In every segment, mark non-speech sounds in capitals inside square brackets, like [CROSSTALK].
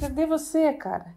cadê você, cara?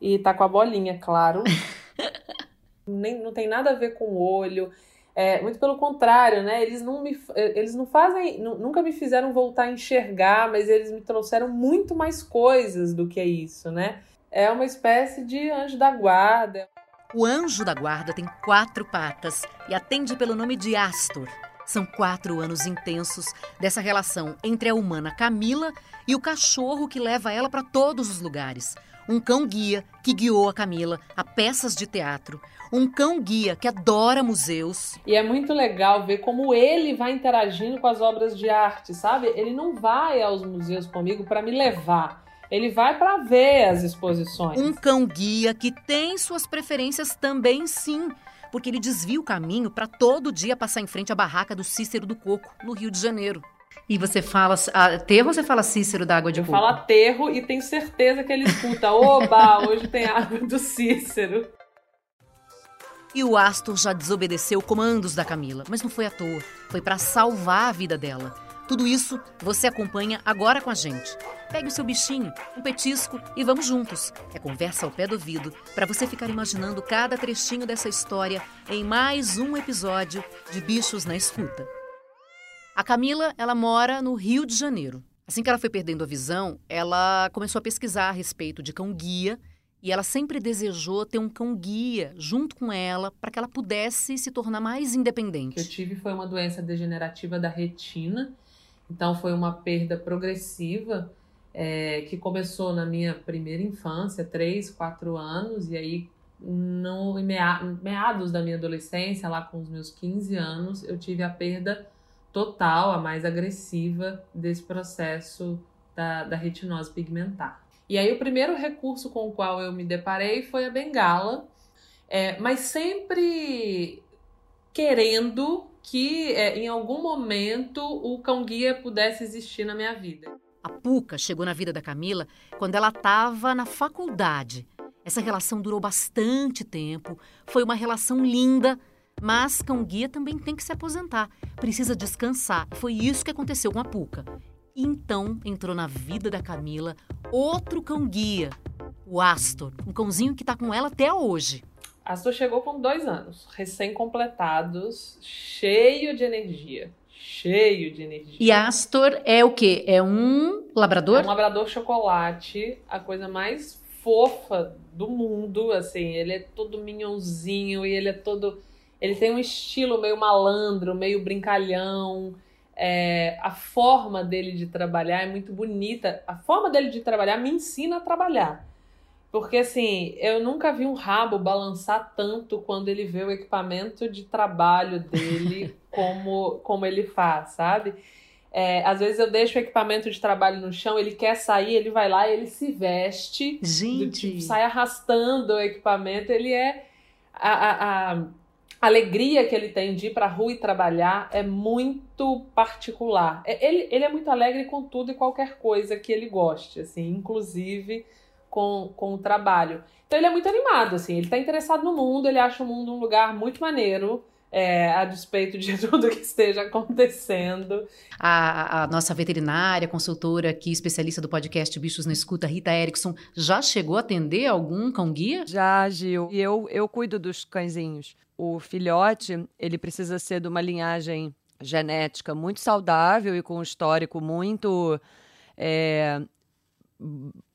E tá com a bolinha, claro. [LAUGHS] Nem, não tem nada a ver com o olho. É, muito pelo contrário, né? Eles não me, eles não fazem, nunca me fizeram voltar a enxergar, mas eles me trouxeram muito mais coisas do que isso, né? É uma espécie de anjo da guarda. O anjo da guarda tem quatro patas e atende pelo nome de Astor. São quatro anos intensos dessa relação entre a humana Camila e o cachorro que leva ela para todos os lugares. Um cão-guia que guiou a Camila a peças de teatro. Um cão-guia que adora museus. E é muito legal ver como ele vai interagindo com as obras de arte, sabe? Ele não vai aos museus comigo para me levar ele vai para ver as exposições. Um cão-guia que tem suas preferências também, sim, porque ele desvia o caminho para todo dia passar em frente à barraca do Cícero do Coco, no Rio de Janeiro. E você fala aterro ou você fala Cícero da água de coco? Eu falo aterro e tenho certeza que ele escuta. Oba, [LAUGHS] hoje tem água do Cícero. E o Astor já desobedeceu comandos da Camila, mas não foi à toa. Foi para salvar a vida dela. Tudo isso você acompanha agora com a gente. Pegue o seu bichinho, um petisco e vamos juntos. É conversa ao pé do ouvido para você ficar imaginando cada trechinho dessa história em mais um episódio de Bichos na Escuta. A Camila, ela mora no Rio de Janeiro. Assim que ela foi perdendo a visão, ela começou a pesquisar a respeito de cão-guia e ela sempre desejou ter um cão-guia junto com ela para que ela pudesse se tornar mais independente. O que eu tive foi uma doença degenerativa da retina, então foi uma perda progressiva é, que começou na minha primeira infância, 3, 4 anos, e aí no meados da minha adolescência, lá com os meus 15 anos, eu tive a perda total, a mais agressiva desse processo da, da retinose pigmentar. E aí o primeiro recurso com o qual eu me deparei foi a bengala, é, mas sempre querendo que é, em algum momento o cão guia pudesse existir na minha vida. A Puca chegou na vida da Camila quando ela estava na faculdade. Essa relação durou bastante tempo, foi uma relação linda, mas cão guia também tem que se aposentar, precisa descansar. Foi isso que aconteceu com a Puca. Então entrou na vida da Camila outro cão guia, o Astor, um cãozinho que está com ela até hoje. Astor chegou com dois anos, recém-completados, cheio de energia cheio de energia. E Astor é o quê? É um labrador? É um labrador chocolate, a coisa mais fofa do mundo, assim, ele é todo minhãozinho e ele é todo ele tem um estilo meio malandro, meio brincalhão. É, a forma dele de trabalhar é muito bonita. A forma dele de trabalhar me ensina a trabalhar. Porque assim, eu nunca vi um rabo balançar tanto quando ele vê o equipamento de trabalho dele [LAUGHS] como, como ele faz, sabe? É, às vezes eu deixo o equipamento de trabalho no chão, ele quer sair, ele vai lá, ele se veste, Gente. Tipo, sai arrastando o equipamento. Ele é a, a, a alegria que ele tem de ir para a rua e trabalhar é muito particular. É, ele, ele é muito alegre com tudo e qualquer coisa que ele goste, assim, inclusive com, com o trabalho. Então ele é muito animado, assim, ele está interessado no mundo, ele acha o mundo um lugar muito maneiro. É, a despeito de [LAUGHS] tudo que esteja acontecendo. A, a, nossa veterinária, consultora aqui, especialista do podcast Bichos na Escuta, Rita Erickson, já chegou a atender algum cão-guia? Já, Gil. E eu, eu cuido dos cãezinhos. O filhote, ele precisa ser de uma linhagem genética muito saudável e com um histórico muito é,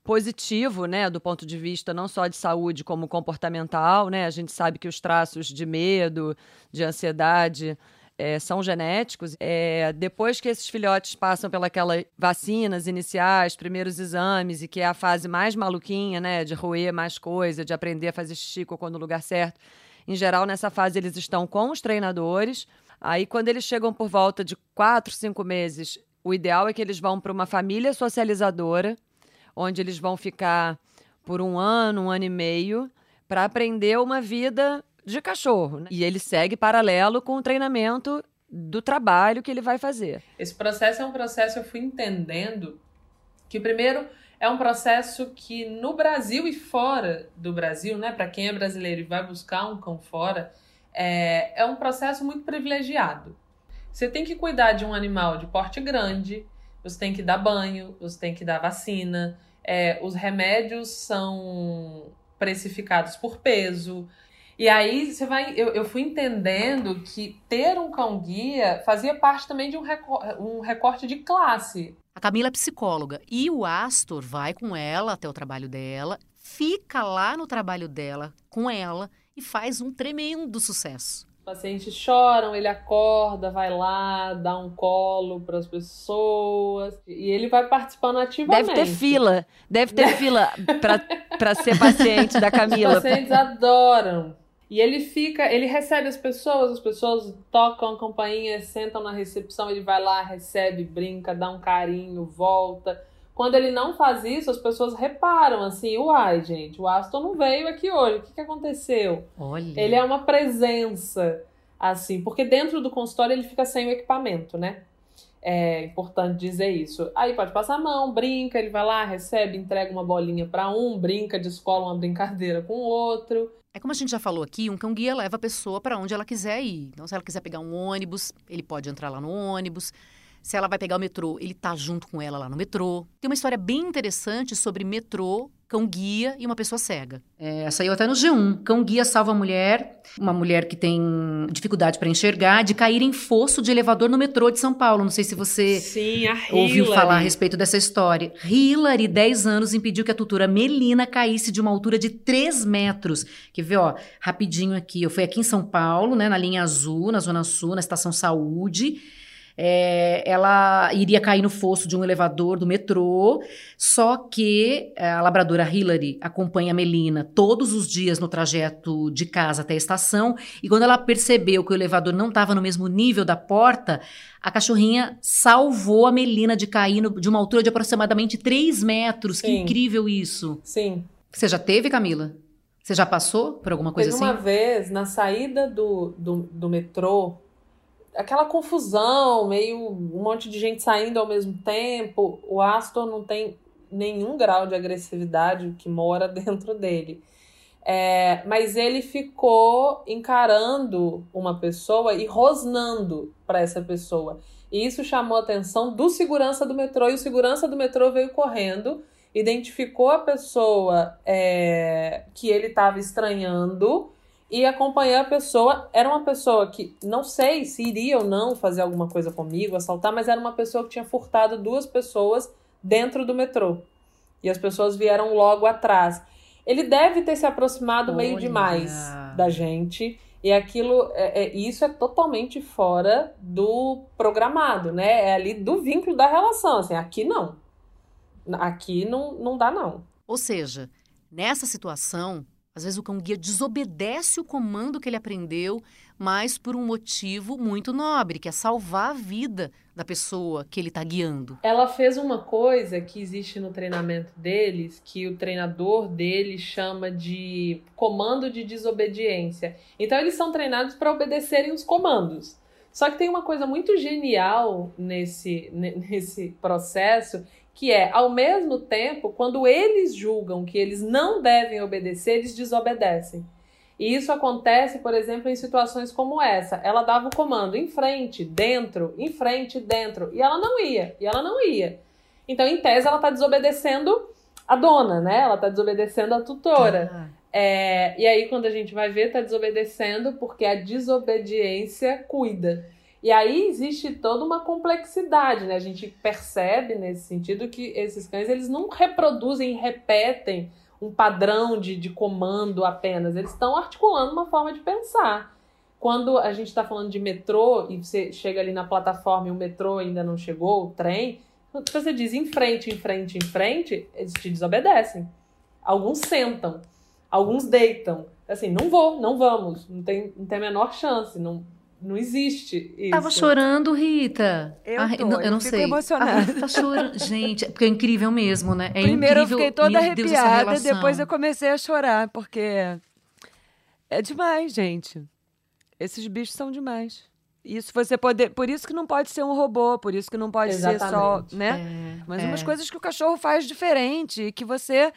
positivo, né, do ponto de vista não só de saúde como comportamental, né? A gente sabe que os traços de medo, de ansiedade é, são genéticos. É, depois que esses filhotes passam pelas vacinas iniciais, primeiros exames, e que é a fase mais maluquinha, né, de roer mais coisa, de aprender a fazer xixi no lugar certo, em geral, nessa fase eles estão com os treinadores. Aí, quando eles chegam por volta de quatro, cinco meses, o ideal é que eles vão para uma família socializadora, onde eles vão ficar por um ano, um ano e meio, para aprender uma vida de cachorro. Né? E ele segue paralelo com o treinamento do trabalho que ele vai fazer. Esse processo é um processo, eu fui entendendo que, primeiro, é um processo que no Brasil e fora do Brasil, né, para quem é brasileiro e vai buscar um cão fora, é, é um processo muito privilegiado. Você tem que cuidar de um animal de porte grande, você tem que dar banho, você tem que dar vacina, é, os remédios são precificados por peso. E aí você vai. Eu, eu fui entendendo que ter um cão-guia fazia parte também de um, recor um recorte de classe. A Camila é psicóloga e o Astor vai com ela até o trabalho dela, fica lá no trabalho dela com ela e faz um tremendo sucesso. Os pacientes choram, ele acorda, vai lá, dá um colo para as pessoas e ele vai participando ativamente. Deve ter fila, deve ter fila para ser paciente da Camila. Os pacientes adoram. E ele fica, ele recebe as pessoas, as pessoas tocam a campainha, sentam na recepção, ele vai lá, recebe, brinca, dá um carinho, volta. Quando ele não faz isso, as pessoas reparam assim, uai, gente, o Aston não veio aqui hoje, o que, que aconteceu? Olha. Ele é uma presença, assim, porque dentro do consultório ele fica sem o equipamento, né? É importante dizer isso. Aí pode passar a mão, brinca, ele vai lá, recebe, entrega uma bolinha para um, brinca, descola uma brincadeira com o outro. É como a gente já falou aqui, um cão guia leva a pessoa para onde ela quiser ir. Então, se ela quiser pegar um ônibus, ele pode entrar lá no ônibus. Se ela vai pegar o metrô, ele tá junto com ela lá no metrô. Tem uma história bem interessante sobre metrô, cão guia e uma pessoa cega. É, saiu até no G1. Cão guia salva a mulher, uma mulher que tem dificuldade para enxergar, de cair em fosso de elevador no metrô de São Paulo. Não sei se você Sim, ouviu falar a respeito dessa história. Hillary, 10 anos, impediu que a tutora Melina caísse de uma altura de 3 metros. Que vê, ó, rapidinho aqui. Eu fui aqui em São Paulo, né, na linha azul, na Zona Sul, na Estação Saúde é, ela iria cair no fosso de um elevador do metrô, só que é, a labradora Hillary acompanha a Melina todos os dias no trajeto de casa até a estação, e quando ela percebeu que o elevador não estava no mesmo nível da porta, a cachorrinha salvou a Melina de cair no, de uma altura de aproximadamente 3 metros. Sim. Que incrível isso! Sim. Você já teve, Camila? Você já passou por alguma coisa Teve assim? uma vez, na saída do, do, do metrô, aquela confusão, meio um monte de gente saindo ao mesmo tempo. O Astor não tem nenhum grau de agressividade que mora [LAUGHS] dentro dele. É, mas ele ficou encarando uma pessoa e rosnando para essa pessoa. E isso chamou a atenção do segurança do metrô. E o segurança do metrô veio correndo, identificou a pessoa é, que ele estava estranhando e acompanhar a pessoa. Era uma pessoa que não sei se iria ou não fazer alguma coisa comigo, assaltar, mas era uma pessoa que tinha furtado duas pessoas dentro do metrô. E as pessoas vieram logo atrás. Ele deve ter se aproximado Olha. meio demais da gente. E aquilo, é, é, isso é totalmente fora do programado, né? É ali do vínculo da relação. Assim, aqui não. Aqui não, não dá, não. Ou seja, nessa situação, às vezes o cão guia desobedece o comando que ele aprendeu, mas por um motivo muito nobre, que é salvar a vida da pessoa que ele está guiando. Ela fez uma coisa que existe no treinamento deles, que o treinador dele chama de comando de desobediência. Então eles são treinados para obedecerem os comandos. Só que tem uma coisa muito genial nesse, [LAUGHS] nesse processo, que é, ao mesmo tempo, quando eles julgam que eles não devem obedecer, eles desobedecem. E isso acontece, por exemplo, em situações como essa. Ela dava o comando em frente, dentro, em frente, dentro, e ela não ia, e ela não ia. Então, em tese, ela está desobedecendo a dona, né? Ela está desobedecendo a tutora. Ah. É, e aí, quando a gente vai ver, está desobedecendo porque a desobediência cuida. E aí existe toda uma complexidade, né? A gente percebe nesse sentido que esses cães eles não reproduzem, repetem um padrão de, de comando apenas, eles estão articulando uma forma de pensar. Quando a gente está falando de metrô e você chega ali na plataforma e o metrô ainda não chegou, o trem, você diz em frente, em frente, em frente, eles te desobedecem. Alguns sentam, alguns deitam. Assim, não vou, não vamos, não tem, não tem a menor chance, não, não existe isso. Tava chorando, Rita. Eu, ah, tô, não, eu, eu não sei. emocionada. tá chorando. [LAUGHS] Gente, porque é incrível mesmo, né? É Primeiro incrível, eu fiquei toda arrepiada, Deus, depois eu comecei a chorar, porque é demais, gente. Esses bichos são demais. Isso você poder, por isso que não pode ser um robô, por isso que não pode Exatamente. ser só, né? É, Mas é. umas coisas que o cachorro faz diferente, que você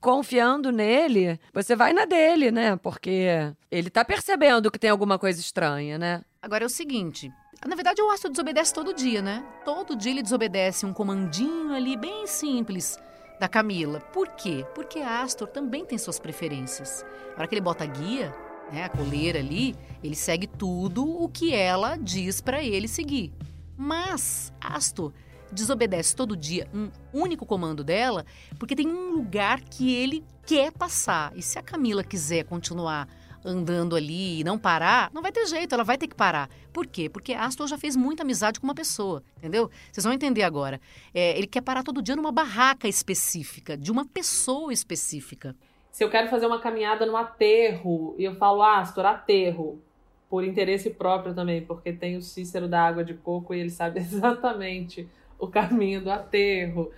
confiando nele, você vai na dele, né? Porque ele tá percebendo que tem alguma coisa estranha, né? Agora é o seguinte. Na verdade, o Astro desobedece todo dia, né? Todo dia ele desobedece um comandinho ali bem simples da Camila. Por quê? Porque Astor também tem suas preferências. Na hora que ele bota a guia, né, a coleira ali, ele segue tudo o que ela diz para ele seguir. Mas Astor desobedece todo dia um único comando dela porque tem um lugar que ele quer passar. E se a Camila quiser continuar andando ali e não parar, não vai ter jeito, ela vai ter que parar. Por quê? Porque Astor já fez muita amizade com uma pessoa, entendeu? Vocês vão entender agora. É, ele quer parar todo dia numa barraca específica, de uma pessoa específica. Se eu quero fazer uma caminhada no aterro e eu falo, Astor, aterro, por interesse próprio também, porque tem o Cícero da água de coco e ele sabe [LAUGHS] exatamente o caminho do aterro.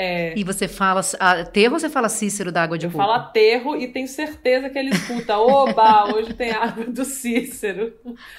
É... E você fala aterro ou você fala Cícero da água de eu coco? Eu falo aterro e tenho certeza que ele escuta. Oba, [LAUGHS] hoje tem água do Cícero.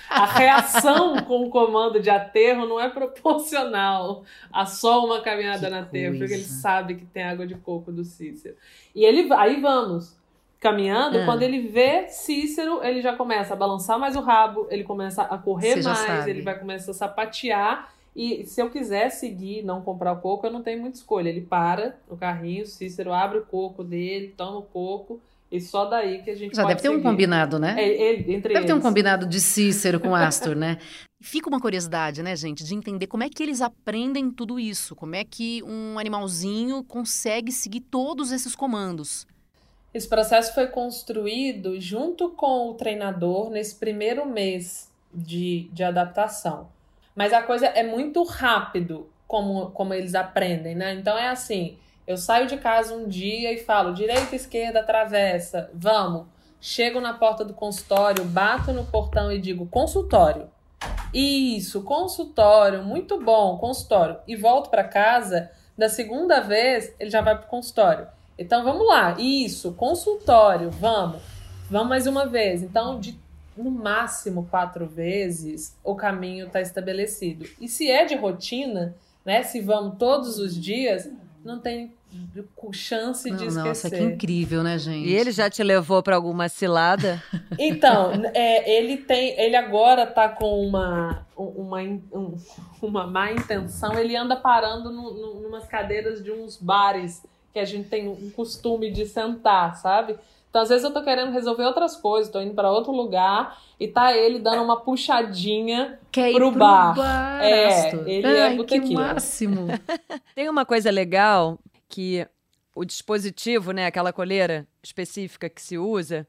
A reação com o comando de aterro não é proporcional a só uma caminhada que na aterro, porque ele sabe que tem água de coco do Cícero. E ele aí vamos caminhando, ah. quando ele vê Cícero, ele já começa a balançar mais o rabo, ele começa a correr mais, ele vai começar a sapatear e se eu quiser seguir, não comprar o coco, eu não tenho muita escolha. Ele para o carrinho, Cícero abre o coco dele, toma o coco. E só daí que a gente Já deve ter seguir. um combinado, né? É, ele, entre deve eles. ter um combinado de Cícero com [LAUGHS] Astor, né? Fica uma curiosidade, né, gente, de entender como é que eles aprendem tudo isso. Como é que um animalzinho consegue seguir todos esses comandos. Esse processo foi construído junto com o treinador nesse primeiro mês de, de adaptação. Mas a coisa é muito rápido como, como eles aprendem, né? Então é assim: eu saio de casa um dia e falo direita, esquerda, atravessa, vamos. Chego na porta do consultório, bato no portão e digo consultório. Isso, consultório, muito bom, consultório. E volto para casa, da segunda vez ele já vai pro consultório. Então vamos lá, isso, consultório, vamos. Vamos mais uma vez. Então, de no máximo quatro vezes, o caminho está estabelecido. E se é de rotina, né? Se vamos todos os dias, não tem chance não, de esquecer. Nossa, que incrível, né, gente? E ele já te levou para alguma cilada? [LAUGHS] Então, é, ele tem, ele agora tá com uma uma, um, uma má intenção. Ele anda parando no, no, numas cadeiras de uns bares que a gente tem um costume de sentar, sabe? Então, às vezes, eu tô querendo resolver outras coisas, tô indo para outro lugar e tá ele dando uma puxadinha Quer pro, ir pro bar. bar. É, ele é Ai, é que máximo. [LAUGHS] Tem uma coisa legal que o dispositivo, né, aquela coleira específica que se usa,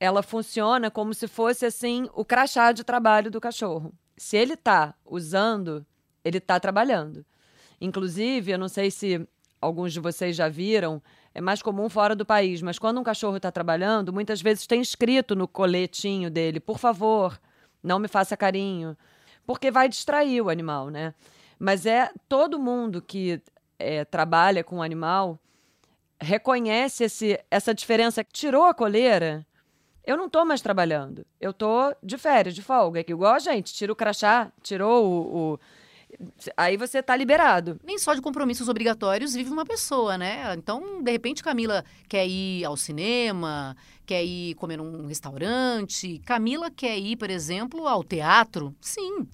ela funciona como se fosse assim o crachá de trabalho do cachorro. Se ele tá usando, ele tá trabalhando. Inclusive, eu não sei se alguns de vocês já viram, é mais comum fora do país, mas quando um cachorro está trabalhando, muitas vezes tem escrito no coletinho dele: por favor, não me faça carinho. Porque vai distrair o animal, né? Mas é todo mundo que é, trabalha com o animal reconhece esse, essa diferença. Tirou a coleira, eu não estou mais trabalhando. Eu estou de férias, de folga. É que igual a gente, tira o crachá, tirou o, o Aí você tá liberado. Nem só de compromissos obrigatórios vive uma pessoa, né? Então, de repente, Camila quer ir ao cinema, quer ir comer num restaurante. Camila quer ir, por exemplo, ao teatro. Sim.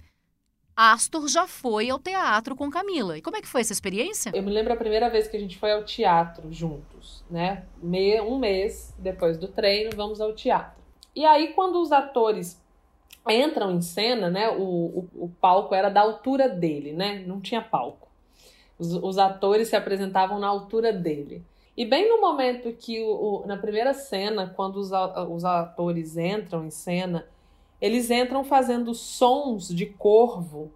Astor já foi ao teatro com Camila. E como é que foi essa experiência? Eu me lembro a primeira vez que a gente foi ao teatro juntos, né? um mês depois do treino, vamos ao teatro. E aí, quando os atores entram em cena, né? O, o, o, palco era da altura dele, né? Não tinha palco. Os, os atores se apresentavam na altura dele. E bem no momento que, o, o, na primeira cena, quando os, os atores entram em cena, eles entram fazendo sons de corvo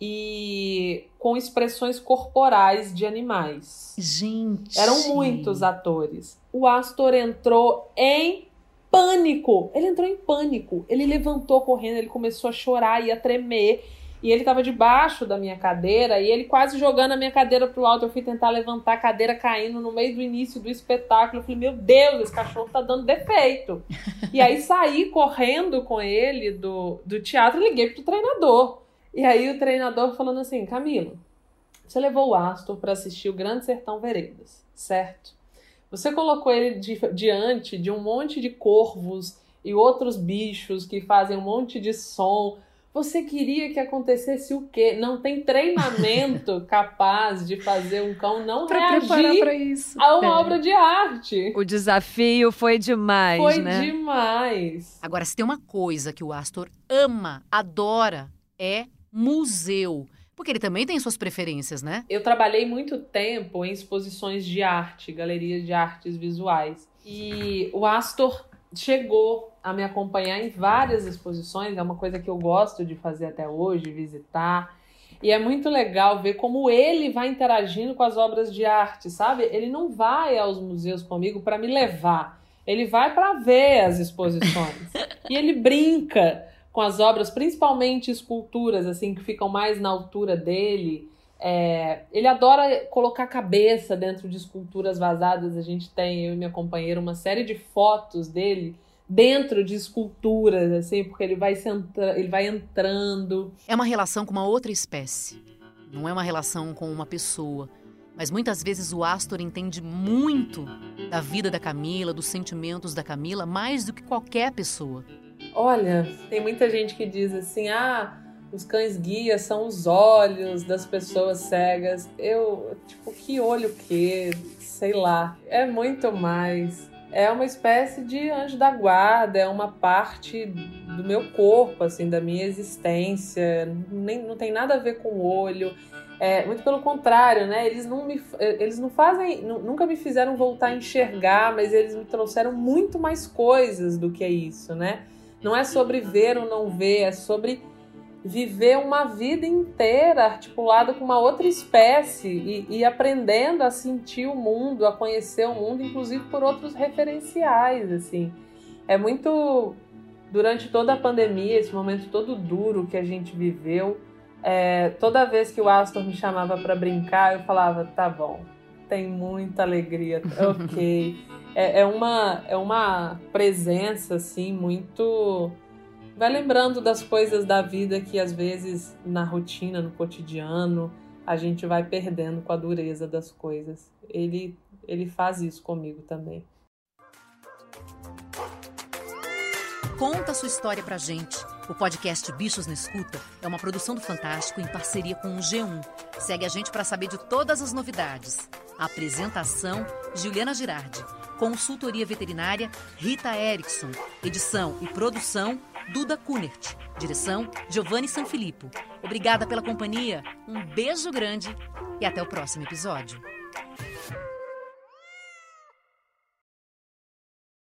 e com expressões corporais de animais. Gente! Eram muitos atores. O Astor entrou em pânico. Ele entrou em pânico. Ele levantou correndo, ele começou a chorar e a tremer. E ele estava debaixo da minha cadeira e ele quase jogando a minha cadeira pro alto. Eu fui tentar levantar a cadeira caindo no meio do início do espetáculo. Eu falei, meu Deus, esse cachorro tá dando defeito. e aí saí correndo com ele do, do teatro e liguei pro treinador. E aí o treinador falando assim, Camilo, você levou o Astor para assistir o Grande Sertão Veredas, certo? Você colocou ele di diante de um monte de corvos e outros bichos que fazem um monte de som. Você queria que acontecesse o quê? Não tem treinamento [LAUGHS] capaz de fazer um cão não pra reagir a uma é. obra de arte. O desafio foi demais, foi né? Foi demais. Agora, se tem uma coisa que o Astor ama, adora, é museu. Porque ele também tem suas preferências, né? Eu trabalhei muito tempo em exposições de arte, galerias de artes visuais. E o Astor chegou a me acompanhar em várias exposições, é uma coisa que eu gosto de fazer até hoje, visitar. E é muito legal ver como ele vai interagindo com as obras de arte, sabe? Ele não vai aos museus comigo para me levar, ele vai para ver as exposições. [LAUGHS] e ele brinca com as obras, principalmente esculturas, assim, que ficam mais na altura dele. É, ele adora colocar a cabeça dentro de esculturas vazadas. A gente tem, eu e minha companheira, uma série de fotos dele dentro de esculturas, assim, porque ele vai, ele vai entrando. É uma relação com uma outra espécie. Não é uma relação com uma pessoa. Mas muitas vezes o Astor entende muito da vida da Camila, dos sentimentos da Camila, mais do que qualquer pessoa. Olha, tem muita gente que diz assim: ah, os cães guias são os olhos das pessoas cegas. Eu, tipo, que olho que? Sei lá. É muito mais. É uma espécie de anjo da guarda, é uma parte do meu corpo, assim, da minha existência. Nem, não tem nada a ver com o olho. É, muito pelo contrário, né? Eles não me, eles não fazem, nunca me fizeram voltar a enxergar, mas eles me trouxeram muito mais coisas do que isso, né? Não é sobre ver ou não ver, é sobre viver uma vida inteira articulada com uma outra espécie e, e, aprendendo a sentir o mundo, a conhecer o mundo, inclusive por outros referenciais, assim. É muito durante toda a pandemia, esse momento todo duro que a gente viveu, é, toda vez que o Astor me chamava para brincar, eu falava, tá bom, tem muita alegria, [LAUGHS] ok é, é, uma, é uma presença, assim, muito. Vai lembrando das coisas da vida que às vezes na rotina, no cotidiano, a gente vai perdendo com a dureza das coisas. Ele, ele faz isso comigo também. Conta sua história pra gente. O podcast Bichos na Escuta é uma produção do Fantástico em parceria com o G1. Segue a gente para saber de todas as novidades. Apresentação: Juliana Girardi. Consultoria Veterinária Rita Erickson. Edição e produção Duda Kunert. Direção Giovanni Sanfilippo. Obrigada pela companhia, um beijo grande e até o próximo episódio.